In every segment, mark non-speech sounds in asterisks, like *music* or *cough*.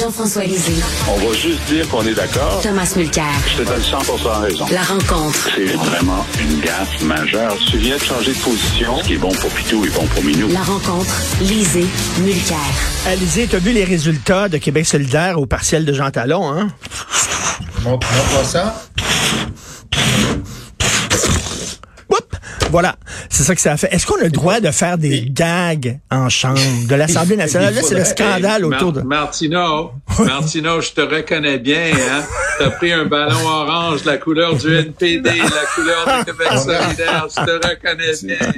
Jean-François Lisée. On va juste dire qu'on est d'accord. Thomas Mulcair. Je te donne 100% raison. La rencontre. C'est vraiment une gaffe majeure. Tu viens de changer de position. Ce qui est bon pour Pitou est bon pour Minou. La rencontre. Lisée. Mulcair. Alizé, tu as vu les résultats de Québec solidaire au partiel de Jean Talon, hein? Montre-moi ça. Voilà, c'est ça que ça a fait. Est-ce qu'on a le droit de faire des gags en chambre de l'Assemblée nationale? Là, c'est le scandale autour de... Martino, Martino, je te reconnais bien, hein? T'as pris un ballon orange, la couleur du NPD, la couleur du Québec *laughs* solidaire, je te reconnais bien.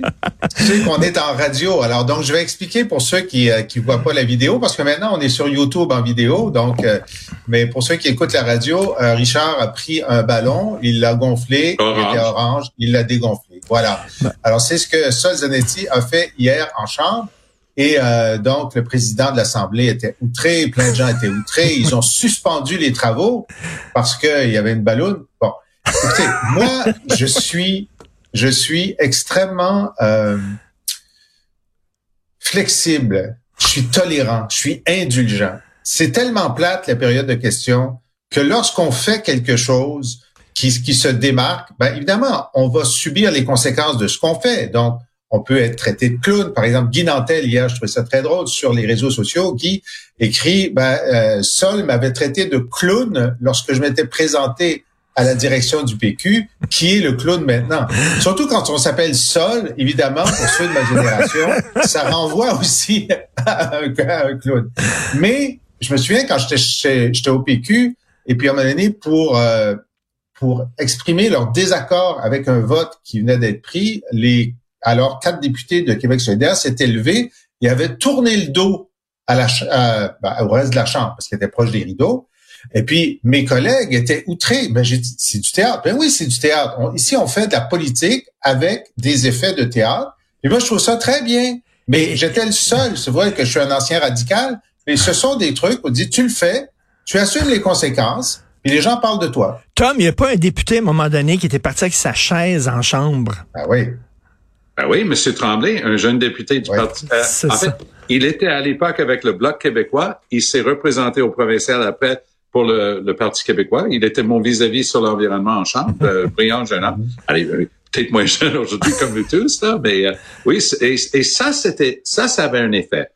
Tu sais qu'on est en radio, alors donc je vais expliquer pour ceux qui euh, qui voient pas la vidéo, parce que maintenant on est sur YouTube en vidéo, donc euh, mais pour ceux qui écoutent la radio, euh, Richard a pris un ballon, il l'a gonflé, il était orange, il l'a dégonflé. Voilà. Alors c'est ce que Sol Zanetti a fait hier en chambre. Et euh, donc, le président de l'Assemblée était outré, plein de gens étaient outrés. *laughs* Ils ont suspendu les travaux parce qu'il y avait une ballonne. Bon, écoutez, moi, je suis, je suis extrêmement euh, flexible. Je suis tolérant. Je suis indulgent. C'est tellement plate la période de questions que lorsqu'on fait quelque chose qui, qui se démarque, ben évidemment, on va subir les conséquences de ce qu'on fait. Donc, on peut être traité de clown. Par exemple, Guy Nantel, hier, je trouvais ça très drôle, sur les réseaux sociaux, Guy écrit, ben, euh, Sol m'avait traité de clown lorsque je m'étais présenté à la direction du PQ, qui est le clown maintenant. Surtout quand on s'appelle Sol, évidemment, pour ceux de ma génération, ça renvoie aussi à un, à un clown. Mais je me souviens quand j'étais au PQ, et puis à un moment donné, pour... Euh, pour exprimer leur désaccord avec un vote qui venait d'être pris, les alors quatre députés de Québec solidaire s'étaient levés et avaient tourné le dos à la, ben, au reste de la Chambre parce qu'ils étaient proches des rideaux. Et puis, mes collègues étaient outrés. Ben, j'ai dit, c'est du théâtre. Ben oui, c'est du théâtre. ici, on fait de la politique avec des effets de théâtre. Et moi, je trouve ça très bien. Mais j'étais le seul. C'est vrai que je suis un ancien radical. Mais ce sont des trucs où on dit, tu le fais, tu assumes les conséquences. Et les gens parlent de toi. Tom, il n'y a pas un député à un moment donné qui était parti avec sa chaise en chambre? Ben oui. Ben oui, M. Tremblay, un jeune député du Parti. Euh, en fait, il était à l'époque avec le Bloc québécois. Il s'est représenté au provincial après pour le, Parti québécois. Il était mon vis-à-vis sur l'environnement en chambre, *laughs* euh, brillant jeune homme. Allez, euh, peut-être moins *laughs* jeune aujourd'hui comme nous tous, là, mais euh, oui, et, et, ça, c'était, ça, ça avait un effet.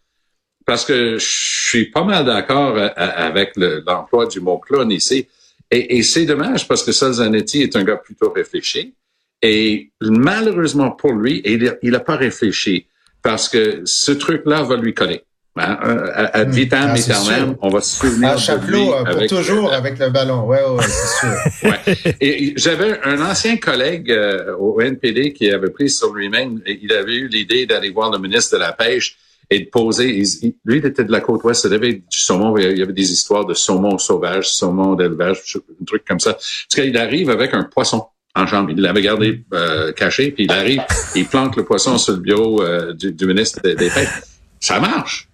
Parce que je suis pas mal d'accord avec l'emploi du mot clone ici. Et, et c'est dommage parce que Zanetti est un gars plutôt réfléchi. Et malheureusement pour lui, il n'a pas réfléchi parce que ce truc-là va lui coller. Hein? À, hmm. vitam ah, aeternam, on va se souvenir un de lui euh, pour toujours euh, avec le ballon. Ouais, ouais, c'est sûr. *laughs* ouais. Et j'avais un ancien collègue euh, au NPD qui avait pris sur lui-même, il avait eu l'idée d'aller voir le ministre de la Pêche et de poser. lui, il était de la côte ouest, il avait du saumon, il y avait des histoires de saumon sauvage, saumon d'élevage, un truc comme ça. Parce qu'il arrive avec un poisson en chambre. Il l'avait gardé euh, caché, puis il arrive, il plante le poisson sur le bureau euh, du, ministre des, Pêches. Ça marche.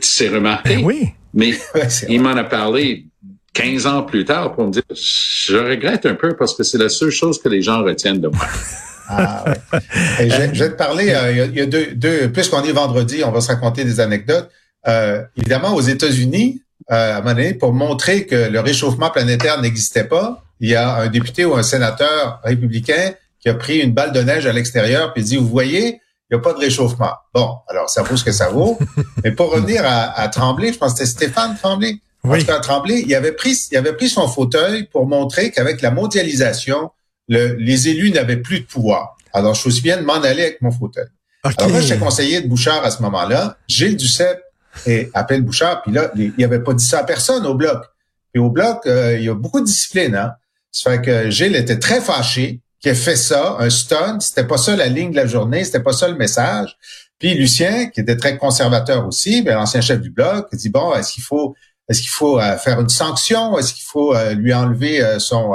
C'est remarqué. Ben oui. Mais *laughs* il m'en a parlé 15 ans plus tard pour me dire, je regrette un peu parce que c'est la seule chose que les gens retiennent de moi. *laughs* Ah, ouais. je, vais te parler, euh, il y a, deux, deux puisqu'on est vendredi, on va se raconter des anecdotes. Euh, évidemment, aux États-Unis, euh, à un moment donné, pour montrer que le réchauffement planétaire n'existait pas, il y a un député ou un sénateur républicain qui a pris une balle de neige à l'extérieur puis dit, vous voyez, il n'y a pas de réchauffement. Bon, alors ça vaut ce que ça vaut. *laughs* Mais pour revenir à, à Tremblay, je pense que c'était Stéphane Tremblay. Oui. En Tremblay, il avait pris, il avait pris son fauteuil pour montrer qu'avec la mondialisation, le, les élus n'avaient plus de pouvoir. Alors, je suis bien de m'en aller avec mon fauteuil. Alors moi, j'étais conseiller de Bouchard à ce moment-là. Gilles Duceppe et appelle Bouchard, puis là, il avait pas dit ça à personne au bloc. Puis au bloc, euh, il y a beaucoup de discipline, hein. Ça fait que Gilles était très fâché qu'il ait fait ça, un stun. C'était pas ça la ligne de la journée, c'était pas ça le message. Puis Lucien, qui était très conservateur aussi, ben, l'ancien chef du bloc, dit bon, est-ce qu'il faut, est-ce qu'il faut euh, faire une sanction, est-ce qu'il faut euh, lui enlever euh, son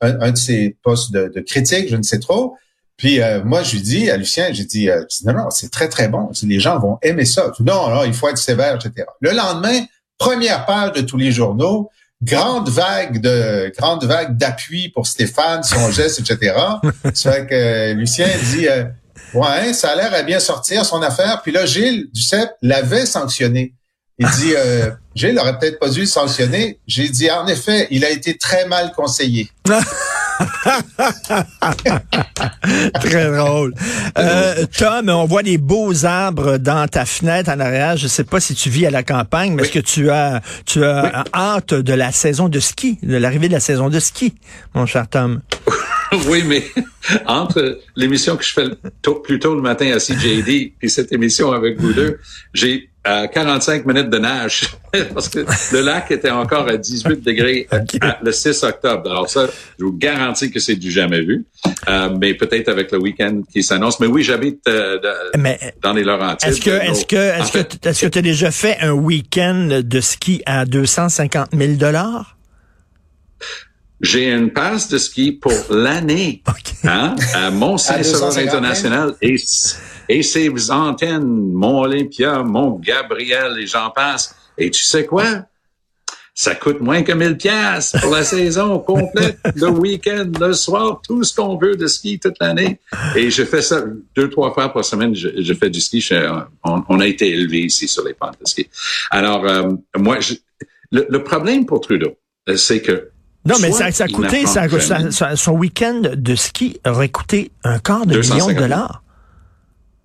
un, de ses postes de, critique, je ne sais trop. Puis moi, je lui dis à Lucien, j'ai dit, non, non, c'est très, très bon. Les gens vont aimer ça. Non, non, il faut être sévère, etc. Le lendemain, première page de tous les journaux, grande vague de grande vague d'appui pour Stéphane, son *laughs* geste, etc. Ça fait que Lucien dit euh, Ouais, ça a l'air à bien sortir son affaire. Puis là, Gilles Duceppe l'avait sanctionné. Il dit, euh, Gilles aurait peut-être pas dû le sanctionner. J'ai dit, en effet, il a été très mal conseillé. *laughs* Très drôle. Euh, Tom, on voit des beaux arbres dans ta fenêtre en arrière. Je sais pas si tu vis à la campagne, mais est-ce que tu as, tu as hâte de la saison de ski, de l'arrivée de la saison de ski, mon cher Tom? *laughs* oui, mais entre l'émission que je fais plus tôt le matin à CJD et cette émission avec vous deux, j'ai à 45 minutes de nage *laughs* parce que le lac était encore à 18 degrés le 6 octobre. Alors ça, je vous garantis que c'est du jamais vu, euh, mais peut-être avec le week-end qui s'annonce. Mais oui, j'habite euh, dans les Laurentides. Est-ce que est-ce que est-ce que est-ce que tu as déjà fait un week-end de ski à 250 000 dollars? J'ai une passe de ski pour l'année hein, à Mont-Saint-Sauveur International et et ses antennes, mon Olympia, mon Gabriel et j'en passe. Et tu sais quoi? Ça coûte moins que 1000 pièces pour la saison complète, le week-end, le soir, tout ce qu'on veut de ski toute l'année. Et je fais ça deux, trois fois par semaine. Je, fais du ski. on, a été élevé ici sur les pentes de ski. Alors, euh, moi, le, problème pour Trudeau, euh, c'est que non, mais ça, ça a coûté, ça, son week-end de ski aurait coûté un quart de million de dollars.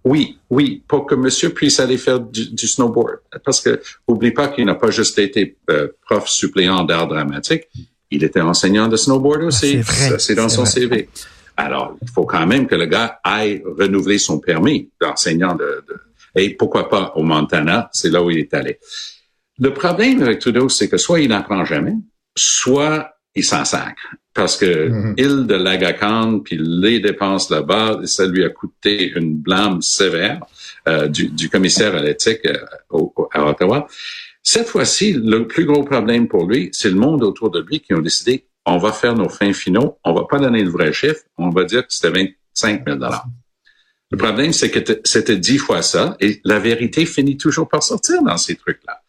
Oui, oui, pour que monsieur puisse aller faire du, snowboard. Parce que, oublie pas qu'il n'a pas juste été euh, prof suppléant d'art dramatique, il était enseignant de snowboard ah, aussi. C'est dans son CV. Alors, il faut quand même que le gars aille renouveler son permis d'enseignant de, de, et pourquoi pas au Montana, c'est là où il est allé. Le problème avec Trudeau, c'est que soit il n'apprend jamais, soit il s'en sacre. Parce que mm-hmm. il de l'Agacan, puis les dépenses là-bas, ça lui a coûté une blâme sévère euh, du, du, commissaire à l'éthique euh, à Ottawa. Cette fois-ci, le plus gros problème pour lui, c'est le monde autour de lui qui ont décidé, on va faire nos fins finaux, on va pas donner le vrai chiffre, on va dire que c'était 25 000 Le problème, c'est que c'était dix fois ça, et la vérité finit toujours par sortir dans ces trucs-là.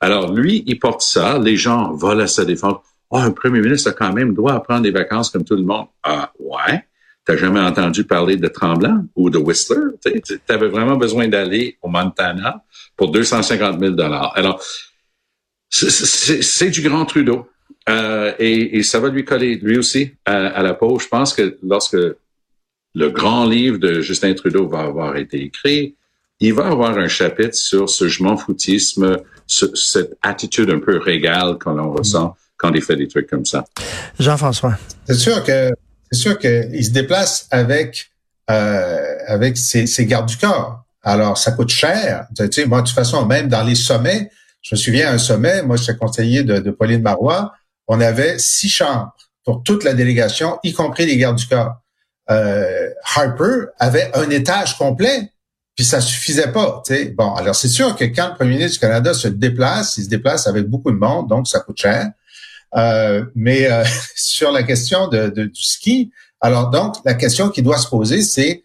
Alors, lui, il porte ça, les gens volent à sa défense oh, un premier ministre a quand même droit à prendre des vacances comme tout le monde. Ah, ouais? T'as jamais entendu parler de Tremblant ou de Whistler? Tu avais vraiment besoin d'aller au Montana pour 250 000 dollars. Alors, c'est du grand Trudeau. Euh, et, ça va lui coller, lui aussi, à, la peau. Je pense que lorsque le grand livre de Justin Trudeau va avoir été écrit, il va avoir un chapitre sur ce je m'en foutisme, cette attitude un peu régale qu'on ressent quand il fait des trucs comme ça. Jean-François. C'est sûr que c'est sûr qu'il se déplace avec euh, avec ses, ses, gardes du corps. Alors, ça coûte cher. Tu sais, moi, de toute façon, même dans les sommets, je me souviens un sommet, moi, j'étais conseiller de, de Pauline Marois, on avait six chambres pour toute la délégation, y compris les gardes du corps. Euh, Harper avait un étage complet, puis ça suffisait pas. Tu sais. Bon, alors c'est sûr que quand le premier ministre du Canada se déplace, il se déplace avec beaucoup de monde, donc ça coûte cher. Euh, mais euh, *laughs* sur la question de, de, du ski, alors donc la question qui doit se poser, c'est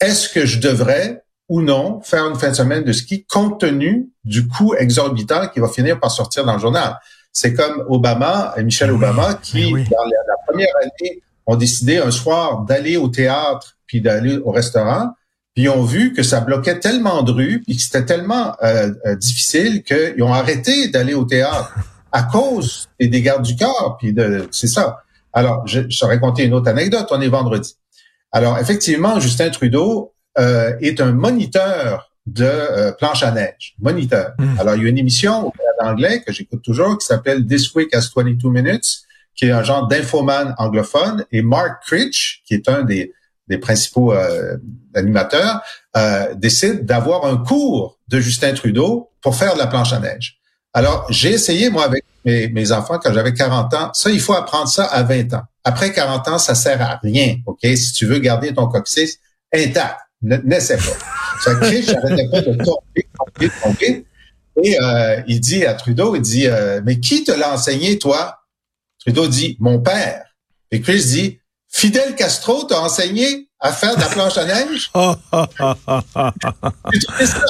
est-ce que je devrais ou non faire une fin de semaine de ski compte tenu du coût exorbitant qui va finir par sortir dans le journal? C'est comme Obama, et Michel Obama, qui, dans la, première année, ont décidé un soir d'aller au théâtre puis d'aller au restaurant, puis ils ont vu que ça bloquait tellement de rues, puis que c'était tellement euh, difficile qu'ils ont arrêté d'aller au théâtre à cause des gardes du corps. Puis de, c'est ça. Alors, je, je raconter une autre anecdote. On est vendredi. Alors, effectivement, Justin Trudeau euh, est un moniteur de euh, planche à neige. Moniteur. Hmm. Alors, il y a une émission en anglais que j'écoute toujours qui s'appelle This Week as 22 Minutes, qui est un genre d'infoman anglophone. Et Mark Critch, qui est un des, des principaux euh, animateurs, euh, décide d'avoir un cours de Justin Trudeau pour faire de la planche à neige. Alors, j'ai essayé, moi, avec mes, enfants, quand j'avais 40 ans, ça, il faut apprendre ça à 20 ans. Après 40 ans, ça sert à rien, OK? Si tu veux garder ton coccyx intact, n'essaie pas. Ça crée, j'arrêtais pas de tomber, tomber, tomber. Et euh, il dit à Trudeau, il dit, euh, mais qui te l'a enseigné, toi? Trudeau dit, mon père. Et Chris dit, Fidel Castro t'a enseigné à faire de la planche à neige? *laughs* J'ai ça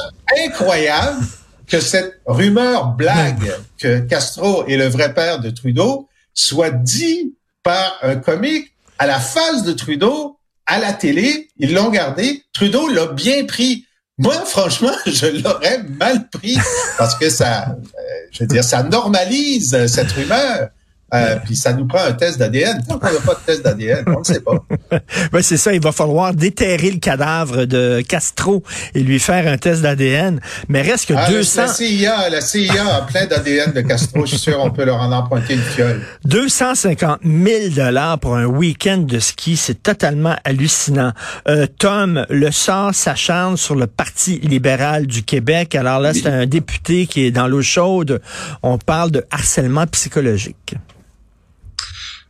incroyable? Que cette rumeur blague que Castro est le vrai père de Trudeau soit dit par un comique à la face de Trudeau, à la télé, ils l'ont gardé. Trudeau l'a bien pris. moi, franchement, *laughs* je l'aurais mal pris parce que ça, euh, je veux dire, ça normalise cette rumeur. Euh, puis ça nous prend un test d'ADN. Tant qu'on n'a pas de test d'ADN, on ne sait pas. *laughs* ben c'est ça, il va falloir déterrer le cadavre de Castro et lui faire un test d'ADN. Mais reste que ah, 200... La CIA, la CIA a plein d'ADN de Castro. Je suis sûr on peut leur en emprunter une fiole. 250 000 dollars pour un week-end de ski, c'est totalement hallucinant. Euh, Tom, le sort s'acharne sur le Parti libéral du Québec. Alors là, c'est un député qui est dans l'eau chaude. On parle de harcèlement psychologique.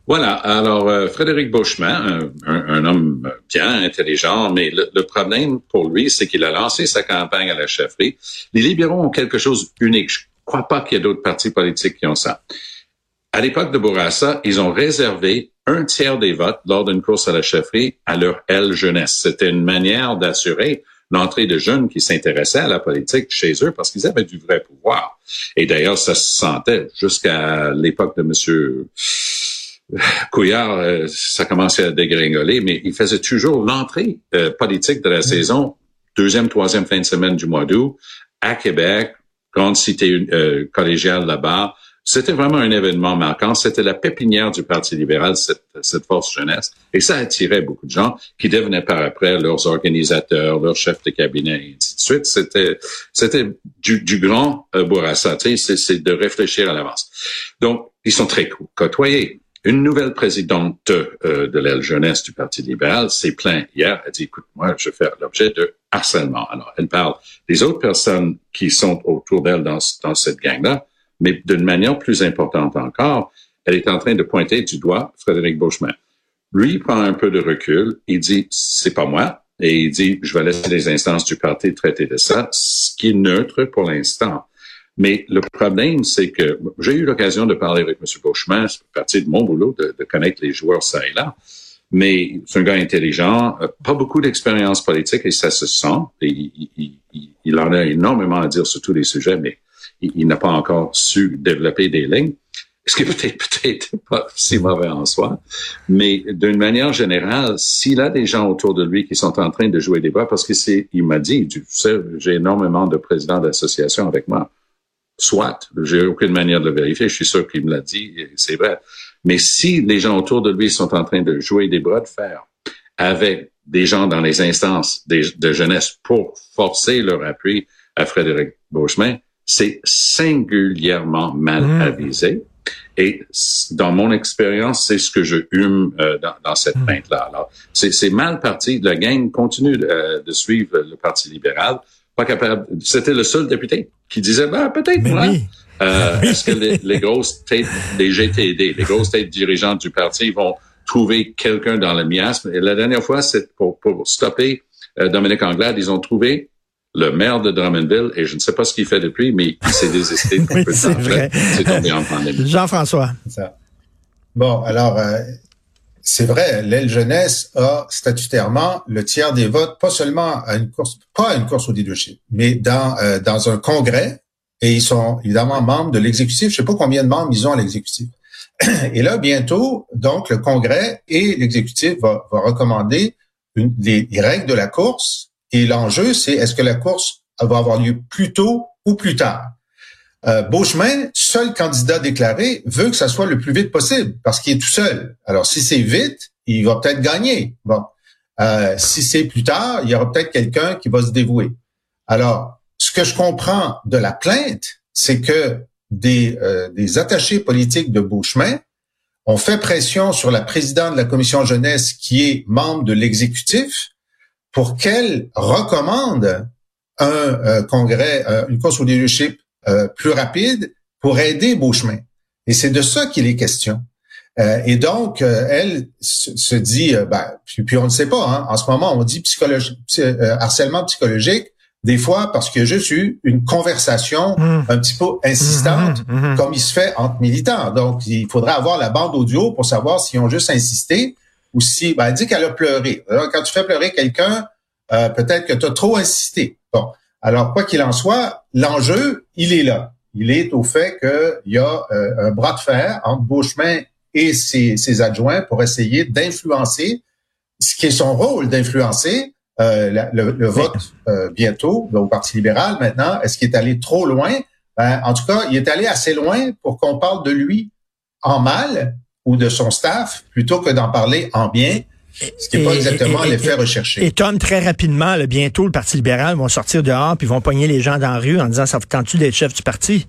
Voilà. Alors, euh, Frédéric Beauchemin, un, homme bien intelligent, mais le, problème pour lui, c'est qu'il a lancé sa campagne à la chefferie. Les libéraux ont quelque chose d'unique. Je ne crois pas qu'il y ait d'autres partis politiques qui ont ça. À l'époque de Bourassa, ils ont réservé un tiers des votes lors d'une course à la chefferie à leur L jeunesse. C'était une manière d'assurer l'entrée de jeunes qui s'intéressaient à la politique chez eux parce qu'ils avaient du vrai pouvoir. Et d'ailleurs, ça se sentait jusqu'à l'époque de Monsieur *laughs* Couillard, euh, ça commençait à dégringoler, mais il faisait toujours l'entrée euh, politique de la saison, deuxième, troisième fin de semaine du mois d'août, à Québec, grande cité euh, collégiale là-bas. C'était vraiment un événement marquant. C'était la pépinière du Parti libéral, cette, cette force jeunesse. Et ça attirait beaucoup de gens qui devenaient par après leurs organisateurs, leurs chefs de cabinet, et ainsi de suite. C'était, c'était du, du grand euh, Bourassa. C'est de réfléchir à l'avance. Donc, ils sont très côtoyés. Une nouvelle présidente euh, de l'aile jeunesse du Parti libéral s'est plaint hier. Elle dit, écoute, moi, je fais l'objet de harcèlement. Alors, elle parle des autres personnes qui sont autour d'elle dans, cette gang-là, mais d'une manière plus importante encore, elle est en train de pointer du doigt Frédéric Beauchemin. Lui, prend un peu de recul. Il dit, c'est pas moi. Et il dit, je vais laisser les instances du parti traiter de ça, ce qui est neutre pour l'instant. Mais le problème, c'est que j'ai eu l'occasion de parler avec M. Beauchemin, c'est partie de mon boulot de, connaître les joueurs ça et là. Mais c'est un gars intelligent, euh, pas beaucoup d'expérience politique et ça se sent. Et il, en a énormément à dire sur tous les sujets, mais il, n'a pas encore su développer des lignes. Ce qui peut-être peut-être pas si mauvais en soi, mais d'une manière générale, s'il a des gens autour de lui qui sont en train de jouer des bras, parce que c'est, il m'a dit, tu sais, j'ai énormément de présidents d'associations avec moi Soit, j'ai aucune manière de le vérifier, je suis sûr qu'il me l'a dit, c'est vrai. Mais si les gens autour de lui sont en train de jouer des bras de fer avec des gens dans les instances de jeunesse pour forcer leur appui à Frédéric Beauchemin, c'est singulièrement mal mmh. avisé. Et dans mon expérience, c'est ce que je hume euh, dans, cette mmh. plainte-là. Alors, c'est mal parti. La gang continue euh, de suivre le Parti libéral pas capable. C'était le seul député qui disait, ben, peut-être moi. Euh, *laughs* est-ce que les, grosses têtes des GTD, les grosses têtes dirigeantes du parti vont trouver quelqu'un dans le miasme? Et la dernière fois, c'est pour, pour stopper euh, Dominique Anglade, ils ont trouvé le maire de Drummondville, et je ne sais pas ce qu'il fait depuis, mais il s'est désisté *laughs* oui, c'est vrai. C'est tombé en pandémie. Jean-François. Bon, alors, euh, c'est vrai, l'aile jeunesse a statutairement le tiers des votes, pas seulement à une course, pas à une course au leadership, mais dans euh, dans un congrès. Et ils sont évidemment membres de l'exécutif. Je sais pas combien de membres ils ont à l'exécutif. *clears throat* Et là, bientôt, donc le congrès et l'exécutif va, va recommander une, les, les règles de la course. Et l'enjeu, c'est est-ce que la course va avoir lieu plus tôt ou plus tard? Euh, Beauchemin, seul candidat déclaré, veut que ça soit le plus vite possible parce qu'il est tout seul. Alors, si c'est vite, il va peut-être gagner. Bon, euh, si c'est plus tard, il y aura peut-être quelqu'un qui va se dévouer. Alors, ce que je comprends de la plainte, c'est que des, euh, attachés politiques de Beauchemin ont fait pression sur la présidente de la commission jeunesse, qui est membre de l'exécutif, pour qu'elle recommande un euh, congrès, une course au leadership euh, plus rapide pour aider Beauchemin. Et c'est de ça qu'il est question. Euh, et donc, euh, elle se dit, ben, puis, on ne sait pas, hein, en ce moment, on dit psychologie, harcèlement psychologique, des fois parce que je suis une conversation mmh. un petit peu insistante, mmh, mmh, comme il se fait entre militants. Donc, il faudrait avoir la bande audio pour savoir s'ils ont juste insisté ou si, ben, elle dit qu'elle a pleuré. Alors, quand tu fais pleurer quelqu'un, peut-être que tu as trop insisté. Bon, alors, quoi qu'il en soit, l'enjeu, il est là. Il est au fait qu'il y a euh, un bras de fer entre Beauchemin et ses, ses adjoints pour essayer d'influencer ce qui est son rôle d'influencer le, vote bientôt au Parti libéral maintenant. Est-ce qu'il est allé trop loin? Ben, en tout cas, il est allé assez loin pour qu'on parle de lui en mal ou de son staff plutôt que d'en parler en bien. Ce qui n'est pas exactement l'effet recherché. Et Tom, très rapidement, bientôt, le Parti libéral vont sortir dehors puis vont pogner les gens dans la rue en disant, ça vous tente-tu d'être chef du parti?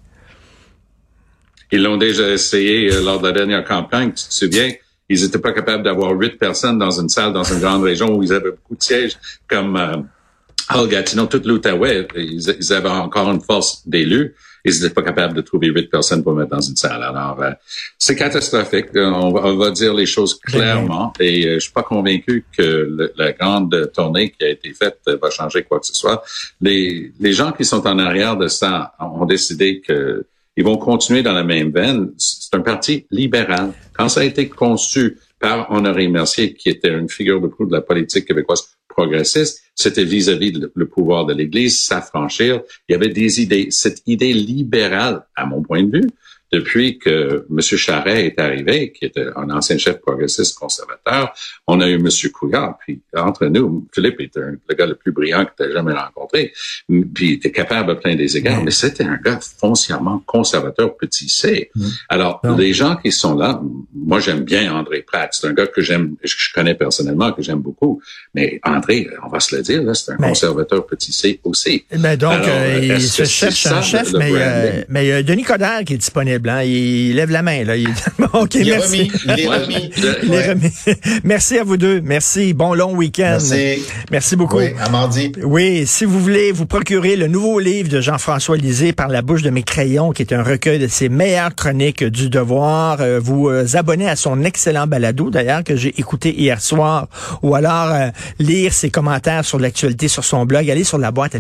Ils l'ont déjà essayé euh, lors de la dernière campagne, tu te souviens? Ils n'étaient pas capables d'avoir huit personnes dans une salle dans une grande région où ils avaient beaucoup de sièges, comme euh, Gatineau, toute l'Outaouais. ils, avaient encore une force d'élus ils n'étaient pas capables de trouver huit personnes pour mettre dans une salle. Alors, euh, c'est catastrophique. On va, on va, dire les choses clairement. Et euh, je suis pas convaincu que la grande tournée qui a été faite va changer quoi que ce soit. Les, les gens qui sont en arrière de ça ont décidé que ils vont continuer dans la même veine. C'est un parti libéral. Quand ça a été conçu par Honoré Mercier, qui était une figure de proue de la politique québécoise progressiste, c'était vis-à-vis le pouvoir de l'Église, s'affranchir. Il y avait des idées. Cette idée libérale, à mon point de vue, depuis que M. Charret est arrivé, qui était un ancien chef progressiste conservateur, on a eu M. Couillard. Puis entre nous, Philippe était le gars le plus brillant que tu as jamais rencontré. Puis il était capable à plein des égards, mais c'était un gars foncièrement conservateur petit C. Alors, les gens qui sont là, moi j'aime bien André Pratt. C'est un gars que j'aime, que je connais personnellement, que j'aime beaucoup. Mais André, on va se le dire, c'est un conservateur petit C aussi. Mais donc, euh, il se cherche un chef, mais, euh, mais euh, Denis Coderre qui est disponible. Hein. Il lève la main. Là. Il... *laughs* OK, il merci. Est remis. Il est remis. merci à vous deux. Merci. Bon long week-end. Merci. Merci beaucoup. Oui, à mardi. Oui, si vous voulez vous procurer le nouveau livre de Jean-François Lisée par la bouche de mes crayons, qui est un recueil de ses meilleures chroniques du devoir, euh, vous euh, abonnez à son excellent balado, d'ailleurs, que j'ai écouté hier soir, ou alors euh, lire ses commentaires sur l'actualité sur son blog. Allez sur la boîte à